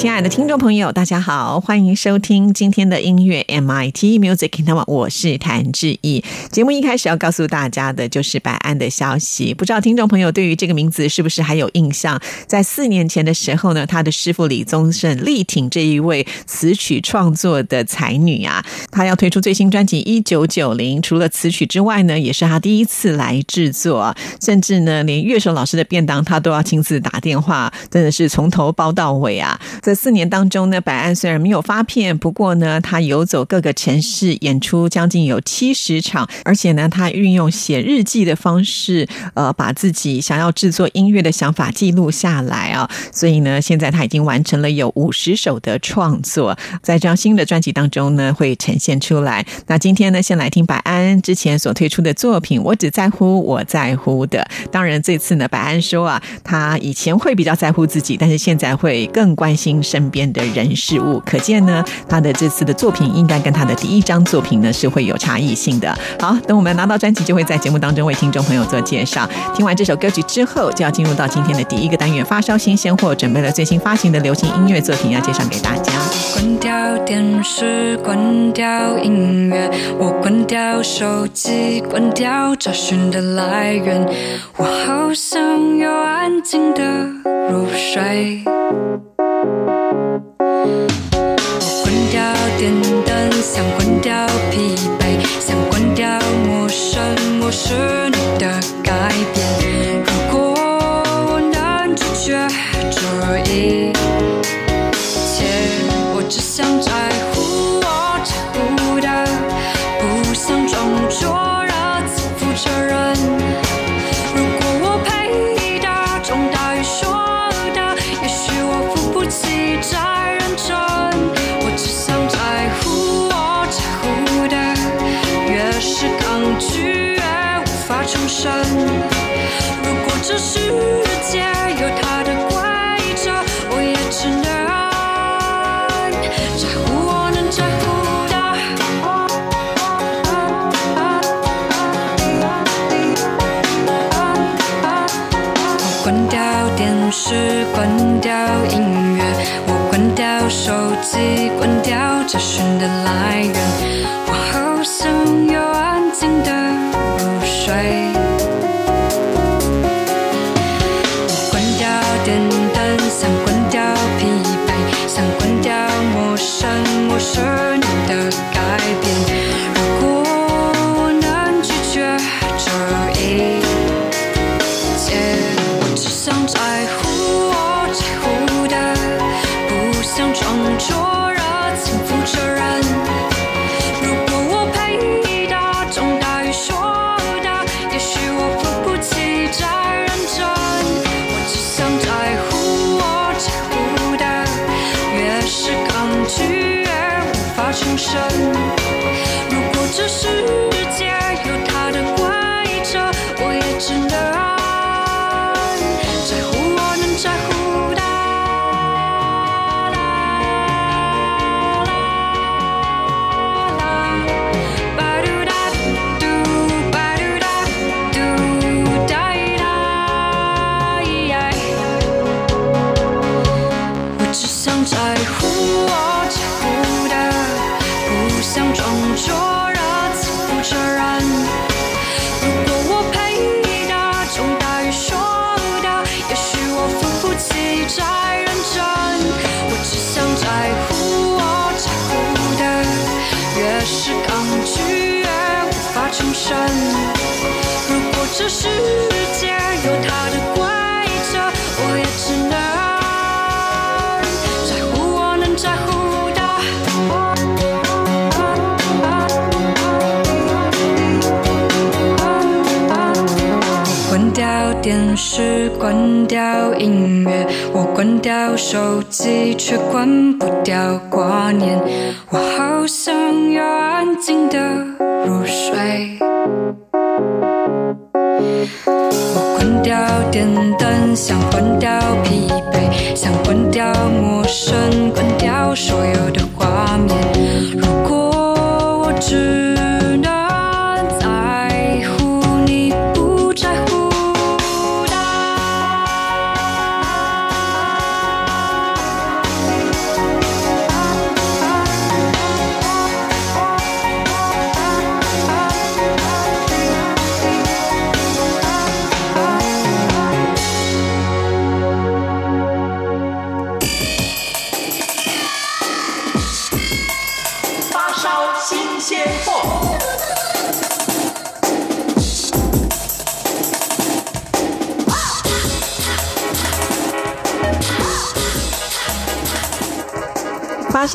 亲爱的听众朋友，大家好，欢迎收听今天的音乐 MIT Music。那么我是谭志毅。节目一开始要告诉大家的就是百安的消息。不知道听众朋友对于这个名字是不是还有印象？在四年前的时候呢，他的师傅李宗盛力挺这一位词曲创作的才女啊，他要推出最新专辑《一九九零》，除了词曲之外呢，也是他第一次来制作，甚至呢，连乐手老师的便当他都要亲自打电话，真的是从头包到尾啊。这四年当中呢，百安虽然没有发片，不过呢，他游走各个城市演出将近有七十场，而且呢，他运用写日记的方式，呃，把自己想要制作音乐的想法记录下来啊。所以呢，现在他已经完成了有五十首的创作，在这张新的专辑当中呢，会呈现出来。那今天呢，先来听百安之前所推出的作品《我只在乎我在乎的》。当然，这次呢，百安说啊，他以前会比较在乎自己，但是现在会更关心。身边的人事物，可见呢，他的这次的作品应该跟他的第一张作品呢是会有差异性的。好，等我们拿到专辑，就会在节目当中为听众朋友做介绍。听完这首歌曲之后，就要进入到今天的第一个单元——发烧新鲜货，准备了最新发行的流行音乐作品要介绍给大家。关掉电视，关掉音乐，我关掉手机，关掉找寻的来源，我好想要安静的入睡。我关掉电灯，想关掉疲惫，想关掉陌生，我是你的改变。关掉音乐，我关掉手机，却关不掉挂念。我好想要安静的入睡。我关掉电灯，想关掉疲惫，想关掉陌生，关掉所有的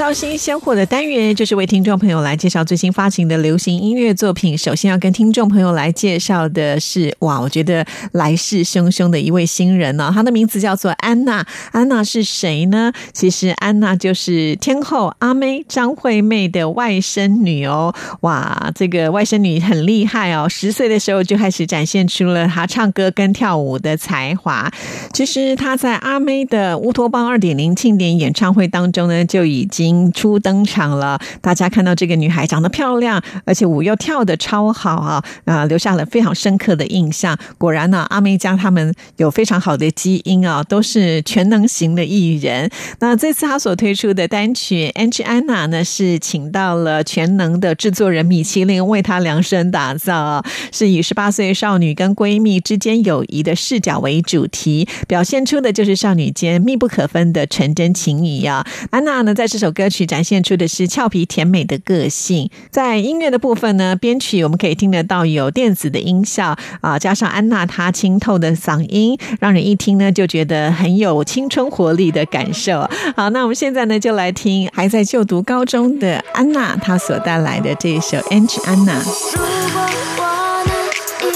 发烧新鲜货的单元，就是为听众朋友来介绍最新发行的流行音乐作品。首先要跟听众朋友来介绍的是，哇，我觉得来势汹汹的一位新人呢、她的名字叫做安娜。安娜是谁呢？其实安娜就是天后阿妹张惠妹的外甥女哦。哇，这个外甥女很厉害哦，十岁的时候就开始展现出了她唱歌跟跳舞的才华。其实她在阿妹的乌托邦二点零庆典演唱会当中呢，就已经初登场了。大家看到这个女孩长得漂亮，而且舞又跳得超好啊，啊，留下了非常深刻的印象。果然呢、阿妹家他们有非常好的基因啊，都是全能型的艺人。那这次她所推出的单曲《Angie Anna》呢，是请到了全能的制作人米其林为她量身打造，是以十八岁少女跟闺蜜之间友谊的视角为主题，表现出的就是少女间密不可分的纯真情谊啊。安娜呢，在这首歌歌曲展现出的是俏皮甜美的个性。在音乐的部分呢，编曲我们可以听得到有电子的音效啊，加上安娜她清透的嗓音，让人一听呢就觉得很有青春活力的感受。好，那我们现在呢就来听还在就读高中的安娜她所带来的这一首《Angie Anna》。如果我能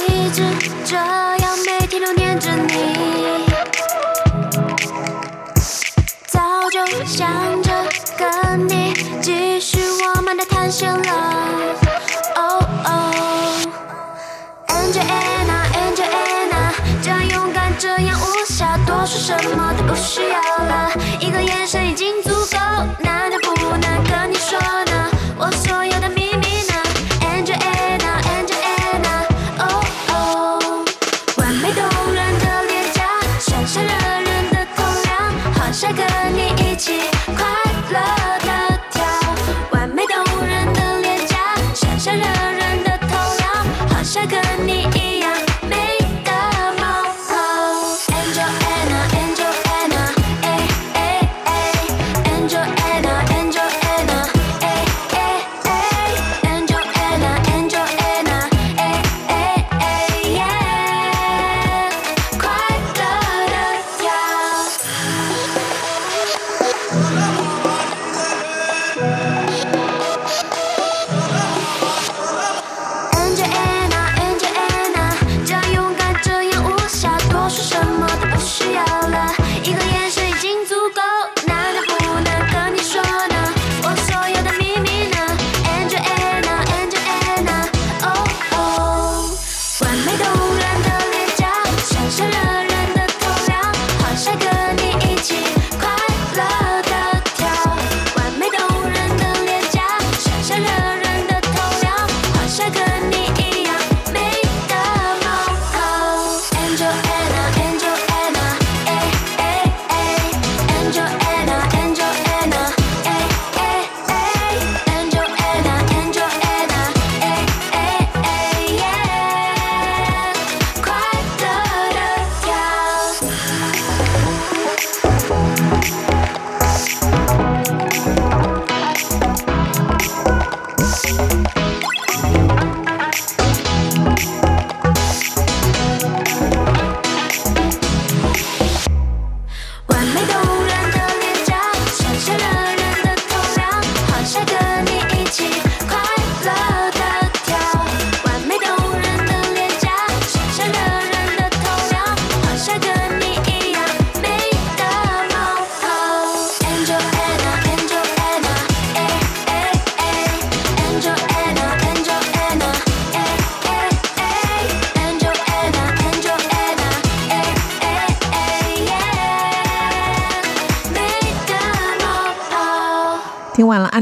一直这样每天都念着你，继续我们的探险了。哦哦，Angel Anna Angel Anna，这样勇敢，这样无暇，多说什么都不需要了，一个眼神已经足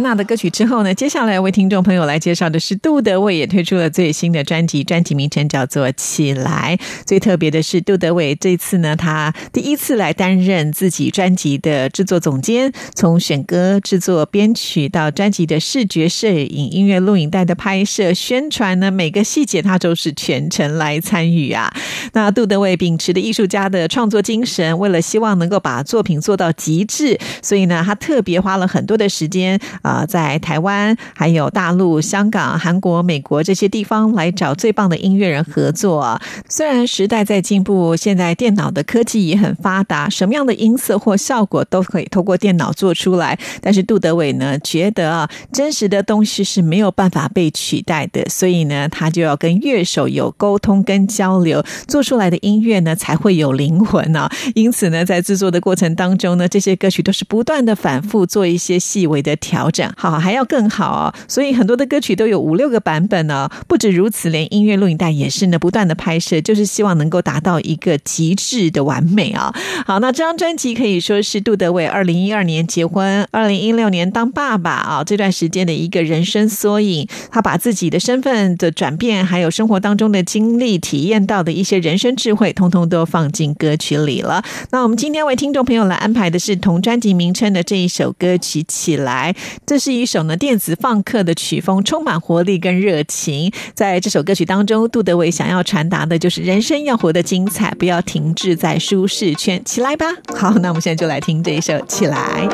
娜的歌曲之后呢，接下来为听众朋友来介绍的是杜德伟也推出了最新的专辑，专辑名称叫做《起来》。最特别的是，杜德伟这次呢，他第一次来担任自己专辑的制作总监，从选歌、制作、编曲到专辑的视觉摄影、音乐录影带的拍摄、宣传呢，每个细节他都是全程来参与啊。那杜德伟秉持的艺术家的创作精神，为了希望能够把作品做到极致，所以呢，他特别花了很多的时间。啊，在台湾、还有大陆、香港、韩国、美国这些地方来找最棒的音乐人合作。虽然时代在进步，现在电脑的科技也很发达，什么样的音色或效果都可以透过电脑做出来。但是杜德伟呢，觉得啊，真实的东西是没有办法被取代的，所以呢，他就要跟乐手有沟通跟交流，做出来的音乐呢才会有灵魂啊。因此呢，在制作的过程当中呢，这些歌曲都是不断的反复做一些细微的。调整好还要更好哦，所以很多的歌曲都有五六个版本呢。不止如此，连音乐录影带也是呢，不断的拍摄，就是希望能够达到一个极致的完美啊。好，那这张专辑可以说是杜德伟二零一二年结婚，二零一六年当爸爸啊这段时间的一个人生缩影。他把自己的身份的转变，还有生活当中的经历、体验到的一些人生智慧，通通都放进歌曲里了。那我们今天为听众朋友来安排的是同专辑名称的这一首歌曲《起来》。这这是一首呢电子放克的曲风，充满活力跟热情。在这首歌曲当中，杜德伟想要传达的就是人生要活得精彩，不要停滞在舒适圈，起来吧！好，那我们现在就来听这一首《起来》。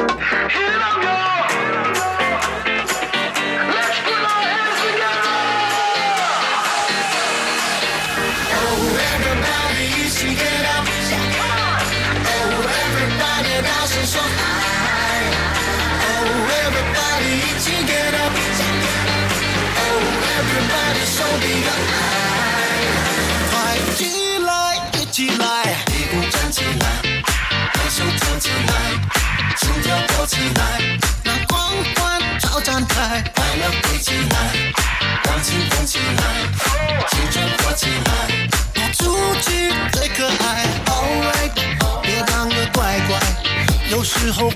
有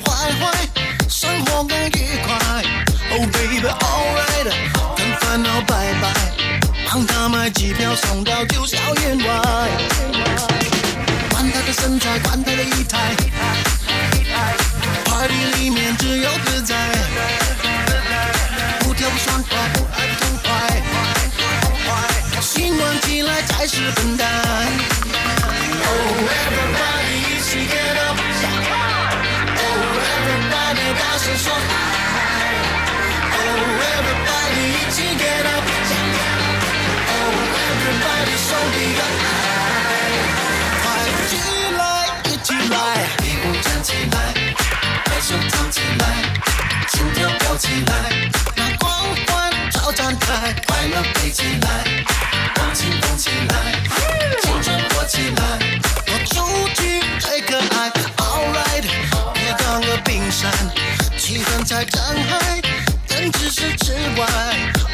气氛在张开，但只是之外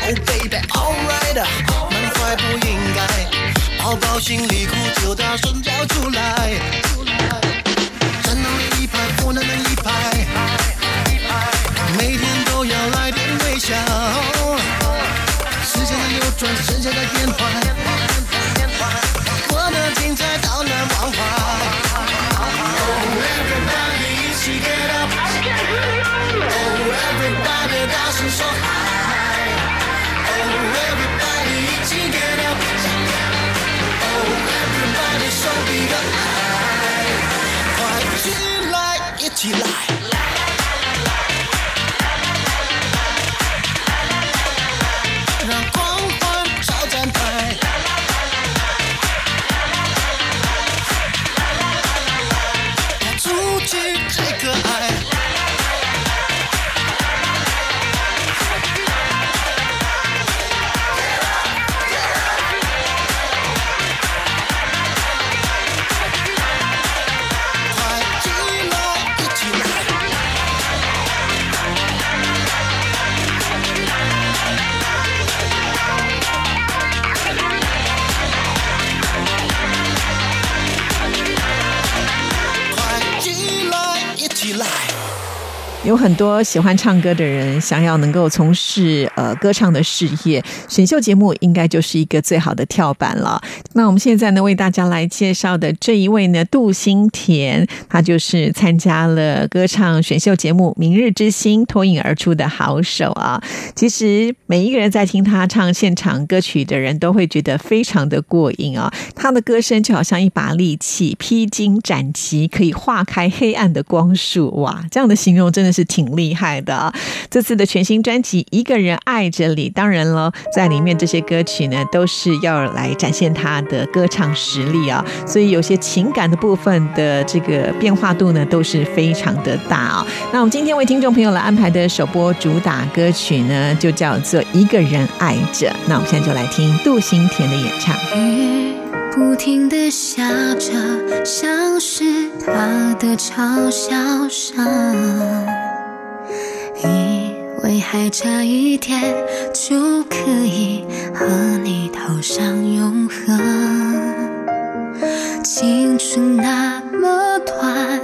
，Oh baby，Alright，满怀不应该，宝宝心里苦就大声叫出来。有很多喜欢唱歌的人想要能够从事呃歌唱的事业，选秀节目应该就是一个最好的跳板了。那我们现在呢，为大家来介绍的这一位呢，杜新田，他就是参加了歌唱选秀节目《明日之星》脱颖而出的好手啊。其实每一个人在听他唱现场歌曲的人都会觉得非常的过瘾啊。他的歌声就好像一把利器，披荆斩棘，可以化开黑暗的光束。哇，这样的形容真的是挺厉害的！这次的全新专辑《一个人爱着你》，当然了，在里面这些歌曲呢，都是要来展现他的歌唱实力啊。所以有些情感的部分的这个变化度呢，都是非常的大啊。那我们今天为听众朋友来安排的首播主打歌曲呢，就叫做《一个人爱着》。那我们现在就来听杜新田的演唱。不停的下着，像是他的嘲笑声。以为还差一点就可以和你头上永恒，青春那么短，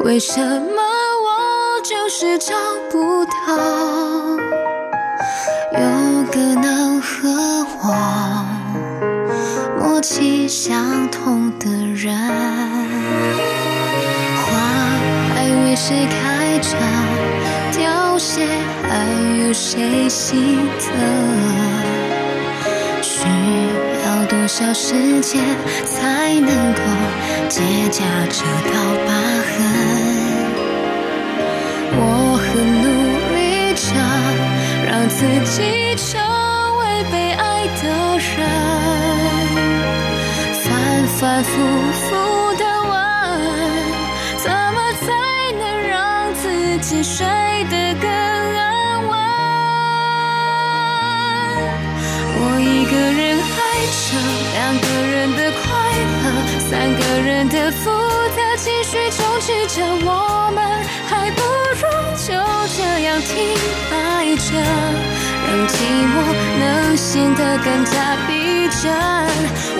为什么我就是找不到相同的人，花还为谁开着，凋谢还有谁心疼？需要多少时间才能够结痂这道疤痕？我很努力着，让自己成反反复复的问，怎么才能让自己睡得更安稳？我一个人爱着，两个人的快乐，三个人的复杂情绪充斥着我们，还不如就这样停摆着。让寂寞能显得更加逼真。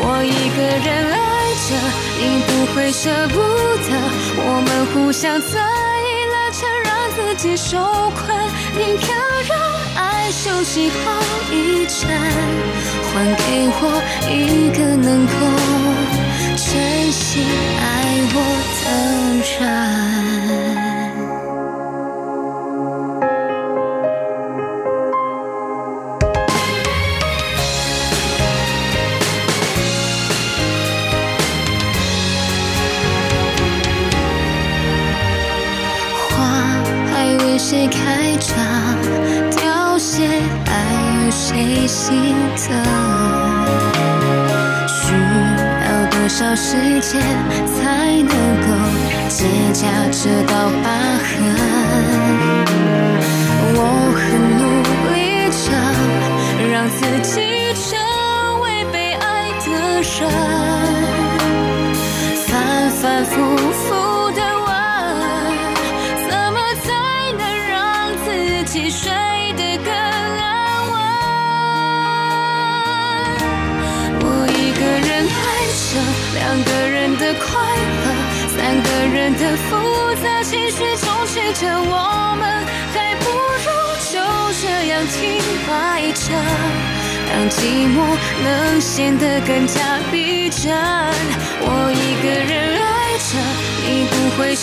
我一个人爱着，你不会舍不得。我们互相在意拉扯，让自己受困。宁可让爱休息后一阵，还给我一个能够真心爱我的人。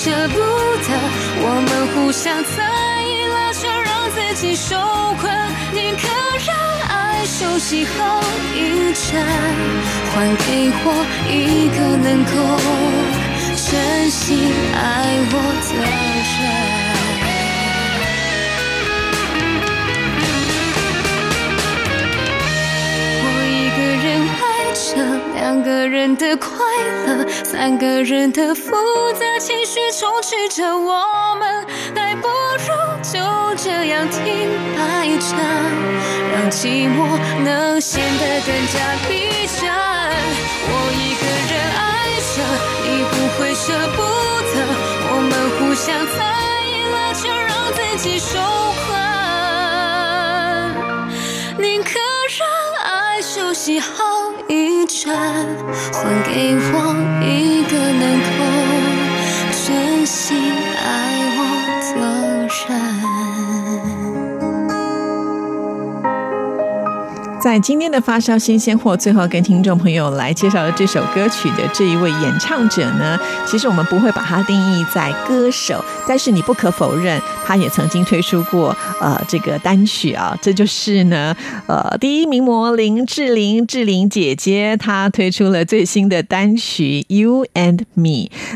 舍不得。我们互相在意拉扯，让自己受困。宁可让爱休息后一阵，还给我一个能够真心爱我的人。我一个人爱着，两个人的快乐，三个人的复杂情绪充斥着我们，还不如就这样停摆着，让寂寞能显得更加逼真。我一个人爱着，你不会舍不得，我们互相在意了，就，让自己受息好一阵，还给我一个能在今天的发烧新鲜货，最后跟听众朋友来介绍的这首歌曲的这一位演唱者呢，其实我们不会把它定义在歌手，但是你不可否认，他也曾经推出过呃这个单曲啊，这就是呢呃第一名模林志玲，志玲姐姐她推出了最新的单曲《You and Me》。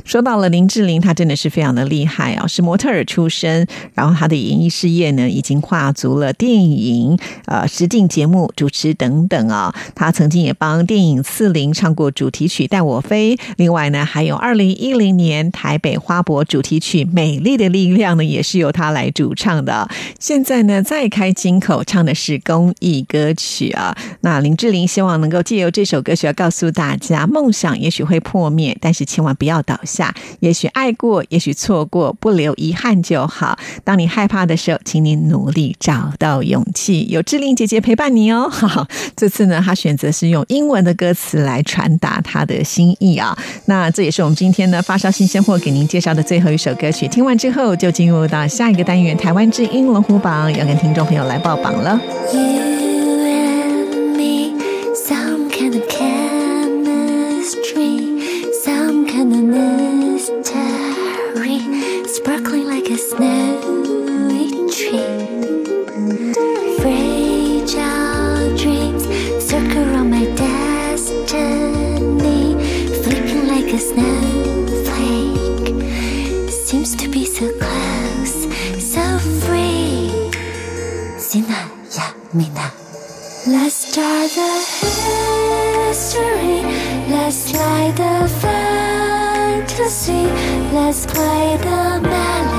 说到了林志玲，她真的是非常的厉害啊，是模特儿出身，然后她的演艺事业呢已经跨足了电影、呃实境节目主持等等啊。他曾经也帮电影《刺陵》唱过主题曲《带我飞》，另外呢还有二零一零年台北花博主题曲《美丽的力量》呢，也是由他来主唱的。现在呢再开金口唱的是公益歌曲啊。那林志玲希望能够借由这首歌曲要告诉大家，梦想也许会破灭，但是千万不要倒下。也许爱过，也许错过，不留遗憾就好。当你害怕的时候，请你努力找到勇气，有志玲姐姐陪伴你哦。好这次呢，他选择是用英文的歌词来传达他的心意啊。那这也是我们今天呢发烧新鲜货给您介绍的最后一首歌曲。听完之后，就进入到下一个单元——台湾之音龙虎榜，要跟听众朋友来报榜了。Sparkling like a snowy snowflake. Seems to be so close, so free. Sina ya mina. Let's start the history. Let's light the fantasy. Let's play the melody.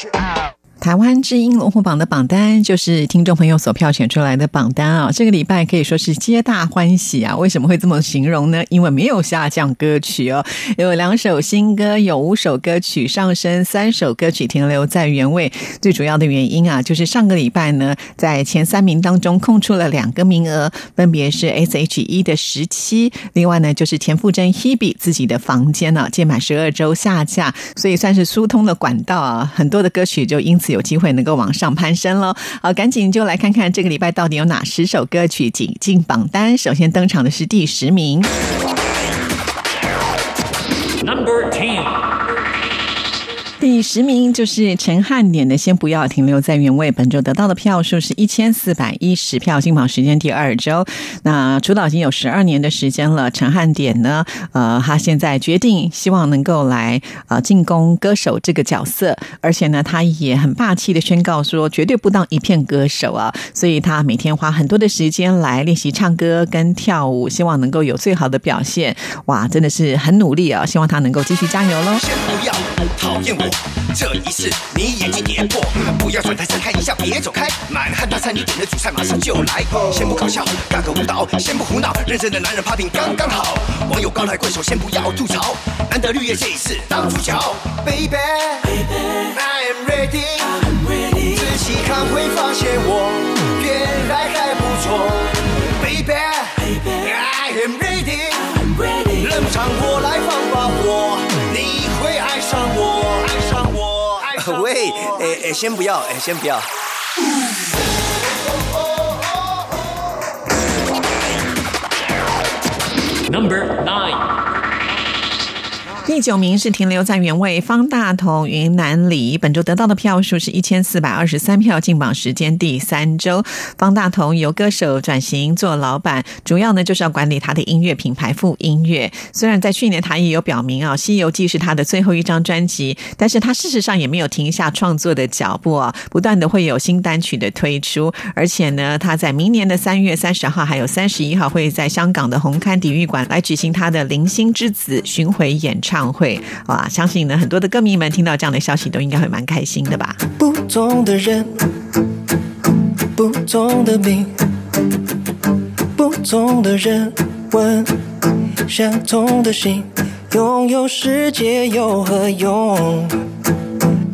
Check it out. 台湾之音龙虎榜的榜单就是听众朋友所票选出来的榜单啊！这个礼拜可以说是皆大欢喜啊！为什么会这么形容呢？因为没有下降歌曲哦，有两首新歌，有五首歌曲上升，三首歌曲停留在原位。最主要的原因啊，就是上个礼拜呢，在前三名当中空出了两个名额，分别是 S.H.E 的十七，另外呢就是田馥甄 Hebe 自己的房间呢届满十二周下架，所以算是疏通了管道啊，很多的歌曲就因此。有机会能够往上攀升喽！好，赶紧就来看看这个礼拜到底有哪十首歌曲挤进榜单。首先登场的是第十名，Number Ten。第十名就是陈汉典的《先不要停留在原位》，本周得到的票数是一千四百一十票，进榜时间第二周。那出道已经有十二年的时间了，陈汉典呢，呃，他现在决定希望能够来呃进攻歌手这个角色，而且呢，他也很霸气的宣告说，绝对不当一片歌手啊！所以他每天花很多的时间来练习唱歌跟跳舞，希望能够有最好的表现。哇，真的是很努力啊！希望他能够继续加油喽。先不要讨厌我。这一次你眼睛跌破，不要转台再看一下，别走开。满汉大餐你点的主菜马上就来，先不搞笑，干个舞蹈，先不胡闹，认真的男人 popping 刚刚好。网友高抬贵手，先不要吐槽，难得绿叶这一次当主角。Baby，I am ready，仔细看会发现我原来还不错。Baby，I am ready，冷场我喂，哎哎，先不要，哎，先不要。Number nine。第九名是停留在原位，方大同、云南里本周得到的票数是一千四百二十三票，进榜时间第三周。方大同由歌手转型做老板，主要呢就是要管理他的音乐品牌富音乐。虽然在去年他也有表明啊，《西游记》是他的最后一张专辑，但是他事实上也没有停下创作的脚步啊，不断的会有新单曲的推出，而且呢，他在明年的三月三十号还有三十一号会在香港的红磡体育馆来举行他的《零星之子》巡回演唱。会哇，相信呢，很多的歌迷们听到这样的消息，都应该会蛮开心的吧。不同的人，不同的命，不同的人问，相同的心，拥有世界有何用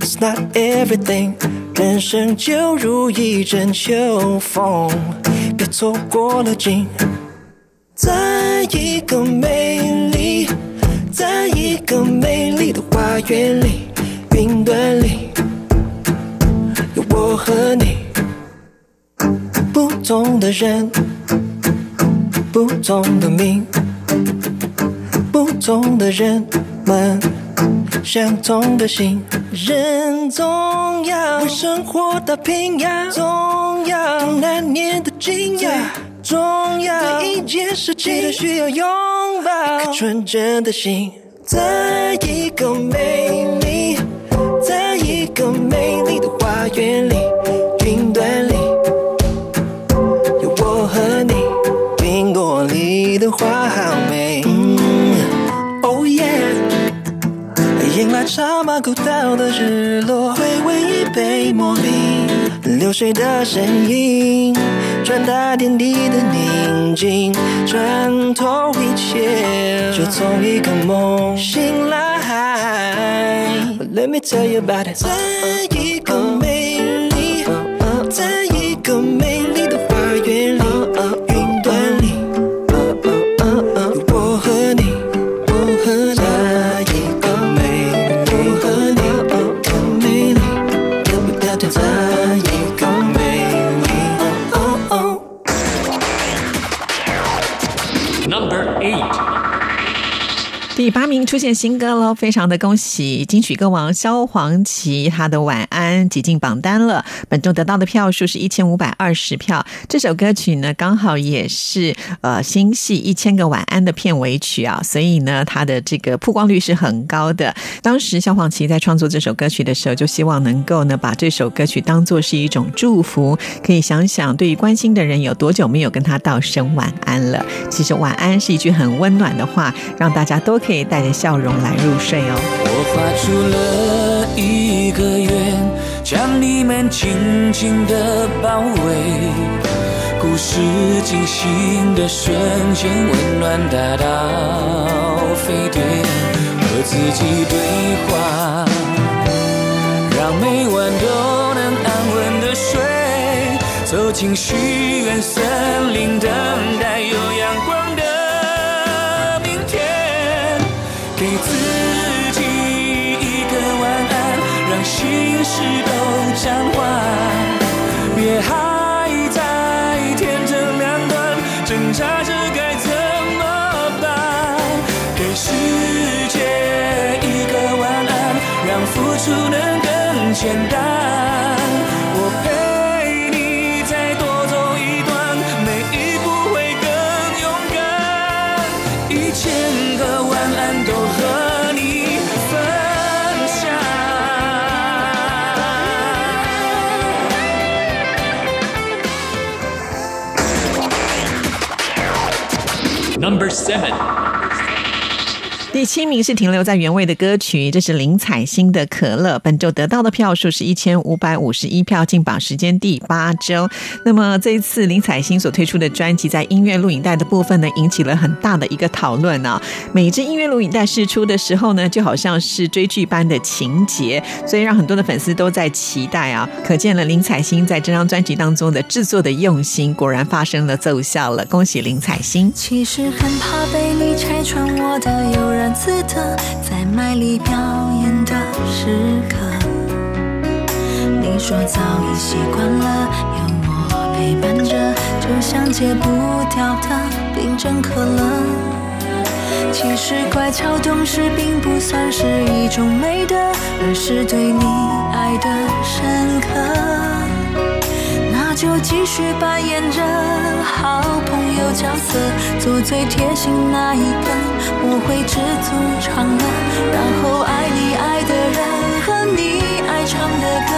？It's not everything，人生就如一阵秋风，别错过了景，在一个美丽。在一个美丽的花园里，云端里有我和你。不同的人，不同的命，不同的人们，相同的心。人总要为生活打拼呀，总要难念的经呀。重要一件事情，需要拥抱一颗纯真的心，在一个美丽，在一个美丽的花园里，云端里有我和你，苹果里的花好美。Oh yeah，迎来茶马古道的日落，回味一杯茉莉，流水的声音。传达天地的宁静，穿透一切，就从一个梦醒来。Let me tell you about it，在一个美出现新歌喽，非常的恭喜金曲歌王萧煌奇，他的《晚安》挤进榜单了。本周得到的票数是一千五百二十票。这首歌曲呢，刚好也是呃新戏《一千个晚安》的片尾曲啊，所以呢，它的这个曝光率是很高的。当时萧煌奇在创作这首歌曲的时候，就希望能够呢把这首歌曲当做是一种祝福，可以想想对于关心的人有多久没有跟他道声晚安了。其实晚安是一句很温暖的话，让大家都可以带着笑容来入睡哦。我画出了一个圆，将你们紧紧的包围。故事进行的瞬间，温暖大到沸点，和自己对话，让每晚都能安稳的睡。走进许愿森林，等待有心事都讲完，别还在天真两端，挣扎着该怎么办？给世界一个晚安，让付出能更简单。Number seven，第七名是停留在原位的歌曲，这是林采欣的《可乐》。本周得到的票数是一千五百五十一票，进榜时间第八周。那么这一次林采欣所推出的专辑，在音乐录影带的部分呢，引起了很大的一个讨论啊。每一支音乐录影带试出的时候呢，就好像是追剧般的情节，所以让很多的粉丝都在期待啊。可见了林采欣在这张专辑当中的制作的用心，果然发生了奏效了。恭喜林采欣！其实很怕被你拆穿我的悠自得，在卖力表演的时刻。你说早已习惯了有我陪伴着，就像戒不掉的冰镇可乐。其实乖巧懂事并不算是一种美德，而是对你爱的深刻。就继续扮演着好朋友角色，做最贴心那一个，我会知足常乐，然后爱你爱的人和你爱唱的歌，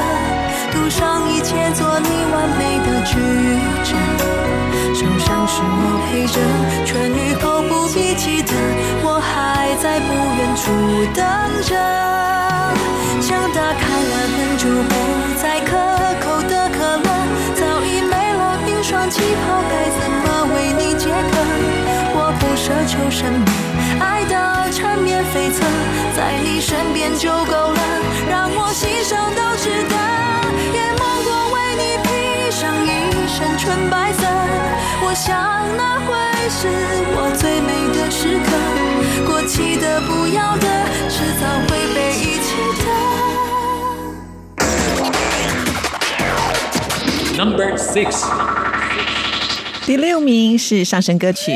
赌上一切做你完美的矩阵。受伤时我陪着，痊愈后不必记得，我还在不远处等着。想打开了门就不再可求什么，爱到缠绵悱恻，在你身边就够了，让我牺牲都值得。也梦过为你披上一身纯白色，我想那会是我最美的时刻。过期的、不要的，迟早会被遗弃的。Number six，第六名是上升歌曲。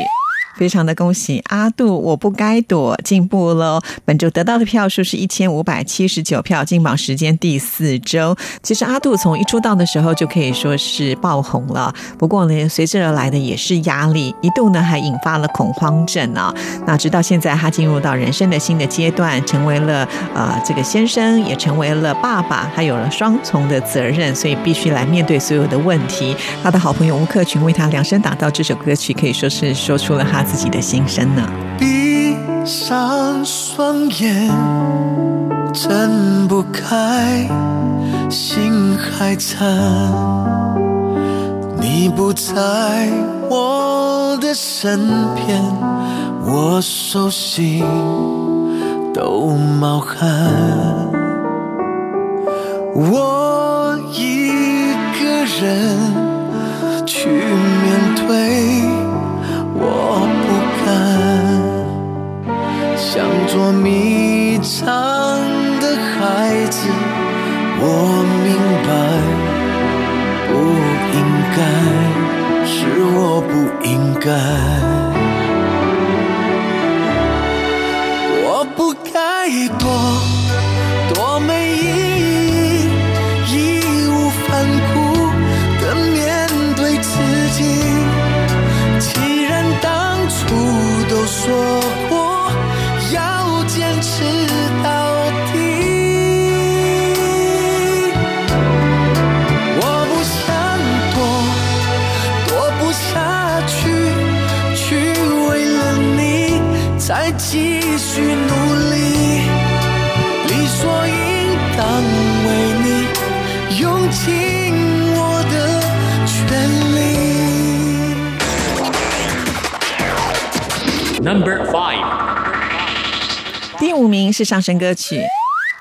非常的恭喜阿杜，我不该躲，进步喽！本周得到的票数是一千五百七十九票，进榜时间第四周。其实阿杜从一出道的时候就可以说是爆红了，不过呢，随之而来的也是压力，一度呢还引发了恐慌症啊。那直到现在，他进入到人生的新的阶段，成为了呃这个先生，也成为了爸爸，他有了双重的责任，所以必须来面对所有的问题。他的好朋友吴克群为他量身打造这首歌曲，可以说是说出了他自己的心声呢。闭上双眼，睁不开，心还残。你不在我的身边，我手心都冒汗。我做迷藏的孩子我明白不应该是我不应该。我不该躲。再继续努力，理所应当为你用尽我的全力。Number five，第五名是上升歌曲。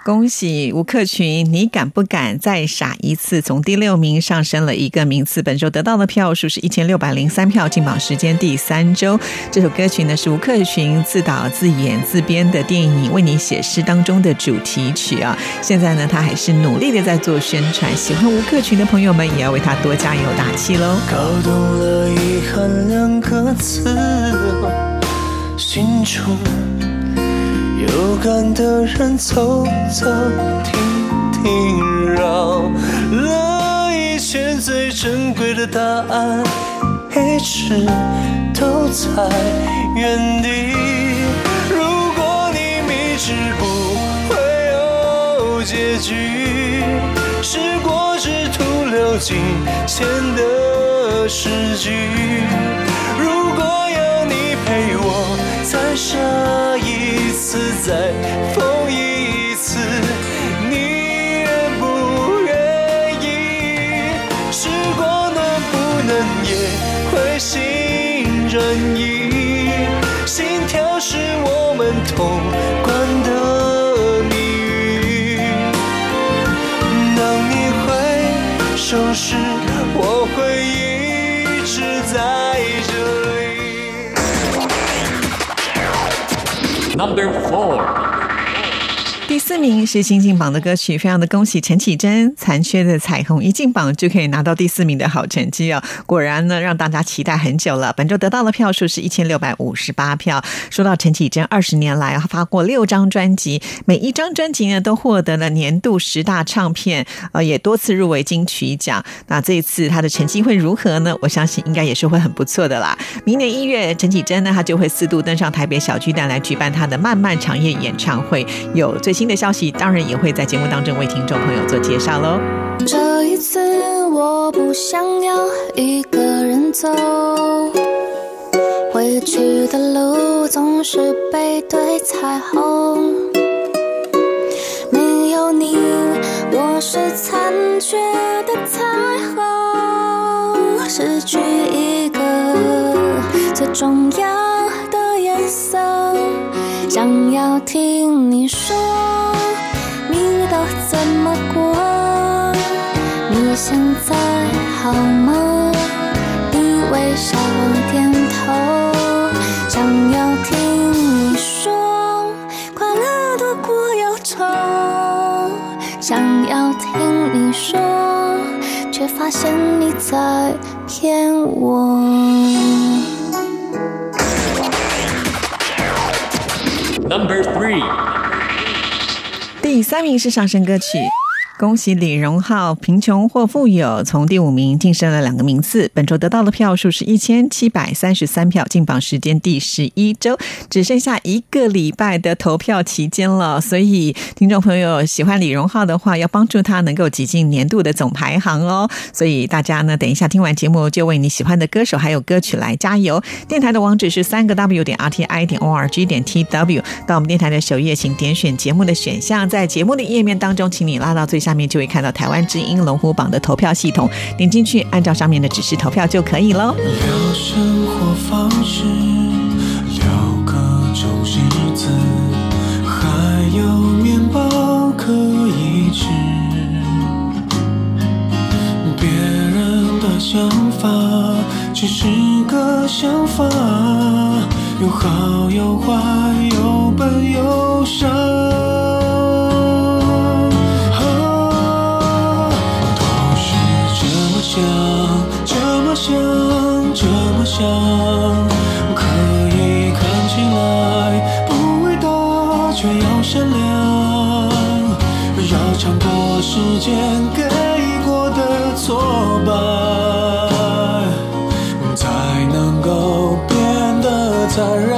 恭喜吴克群，你敢不敢再傻一次？从第六名上升了一个名次，本周得到的票数是一千六百零三票，进榜时间第三周。这首歌曲呢是吴克群自导自演自编的电影《为你写诗》当中的主题曲啊。现在呢，他还是努力的在做宣传，喜欢吴克群的朋友们也要为他多加油打气喽。搞懂了遗憾两个字，心中有感的人走走停停，绕了一圈最珍贵的答案，一直都在原地。如果你明知不会有结局，时过之徒流尽前的诗句。如果有你陪我再傻一次，再疯一 Number four，第四名是新进榜的歌曲，非常的恭喜陈绮贞，《残缺的彩虹》一进榜就可以拿到第四名的好成绩哦。果然呢，让大家期待很久了。本周得到的票数是一千六百五十八票。说到陈绮贞，二十年来发过六张专辑，每一张专辑呢都获得了年度十大唱片，呃，也多次入围金曲奖。那这一次她的成绩会如何呢？我相信应该也是会很不错的啦。明年一月，陈绮贞呢，她就会四度登上台北小巨蛋来举办她的漫漫长夜演唱会。有最新的消息，当然也会在节目当中为听众朋友做介绍喽。这一次我不想要一个人走，回去的路总是背对彩虹。没有你，我是残缺的彩虹，失去一个最重要的颜色。想要听你说，现在好吗？你微笑点头，想要听你说，快乐多过忧愁。想要听你说，却发现你在骗我。Number three，第三名是上升歌曲。恭喜李荣浩，贫穷或富有，从第五名晋升了两个名次。本周得到的票数是一千七百三十三票，进榜时间第十一周，只剩下一个礼拜的投票期间了。所以，听众朋友喜欢李荣浩的话，要帮助他能够挤进年度的总排行哦。所以大家呢，等一下听完节目，就为你喜欢的歌手还有歌曲来加油。电台的网址是三个 W 点 R T I 点 O R G 点 T W，到我们电台的首页，请点选节目的选项，在节目的页面当中，请你拉到最下下面，就会看到台湾之音龙虎榜的投票系统，点进去，按照上面的指示投票就可以喽。聊生活方式，聊各种日子，还有面包可以吃。别人的想法只是个想法，有好有坏，有笨有傻。坦然。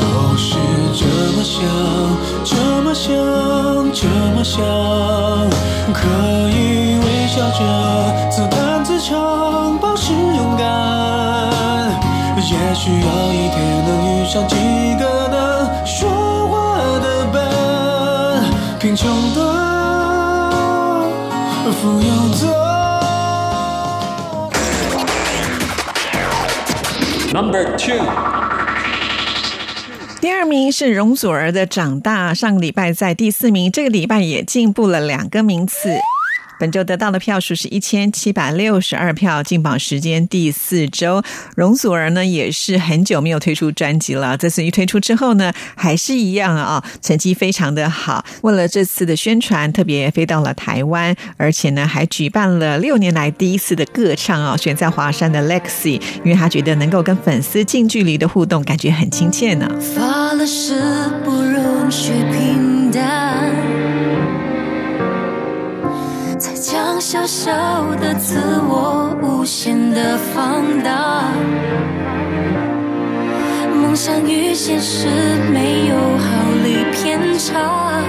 都是这么想，这么想，这么想，可以微笑着自弹自唱，保持勇敢。也许有一天能遇上 Number two，第二名是容祖儿的《长大》，上个礼拜在第四名，这个礼拜也进步了两个名次。本周得到的票数是一千七百六十二票，进榜时间第四周。容祖儿呢也是很久没有推出专辑了，这次一推出之后呢，还是一样啊，成绩非常的好。为了这次的宣传，特别飞到了台湾，而且呢还举办了六年来第一次的歌唱啊，选在华山的 Lexi，因为他觉得能够跟粉丝近距离的互动，感觉很亲切呢。发了誓不容许平小小的自我无限的放大。梦想与现实没有毫厘偏差，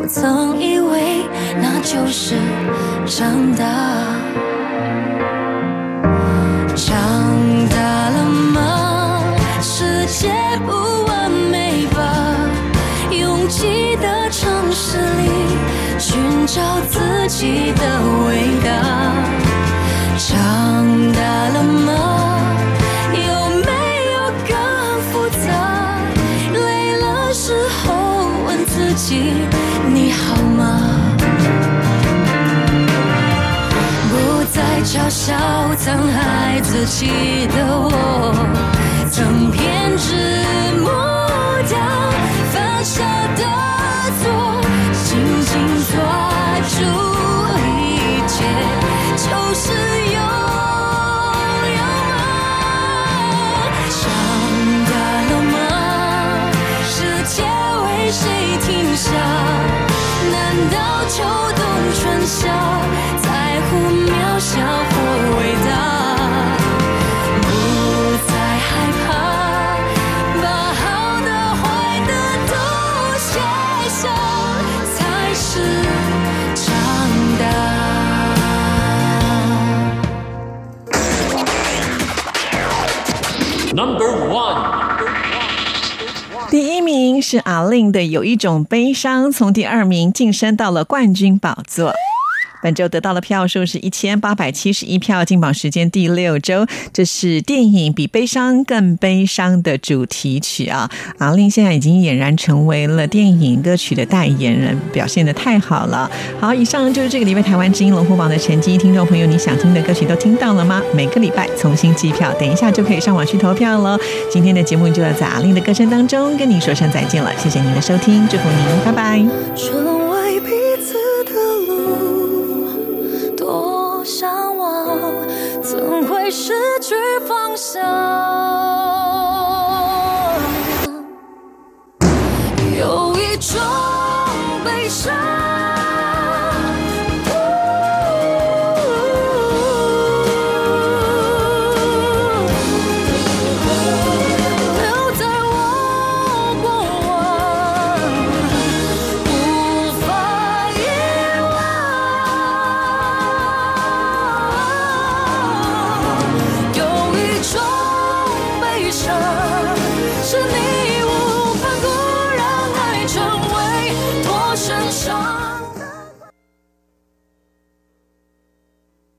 我曾以为那就是长大。长大了吗？世界不完美吧？拥挤的城市里，寻找自己的味道。长大了吗？有没有更复杂？累了时候问自己，你好吗？不再嘲笑残害自己的我，曾偏执第一名是阿令的《有一种悲伤》，从第二名晋升到了冠军宝座。本周得到的票数是一千八百七十一票，进榜时间第六周。这是电影《比悲伤更悲伤》的主题曲啊！阿令现在已经俨然成为了电影歌曲的代言人，表现的太好了。好，以上就是这个礼拜台湾之音龙虎榜的成绩。听众朋友，你想听的歌曲都听到了吗？每个礼拜重新计票，等一下就可以上网去投票喽。今天的节目就要在阿令的歌声当中跟你说声再见了，谢谢您的收听，祝福您，拜拜。向往怎会失去方向。有一种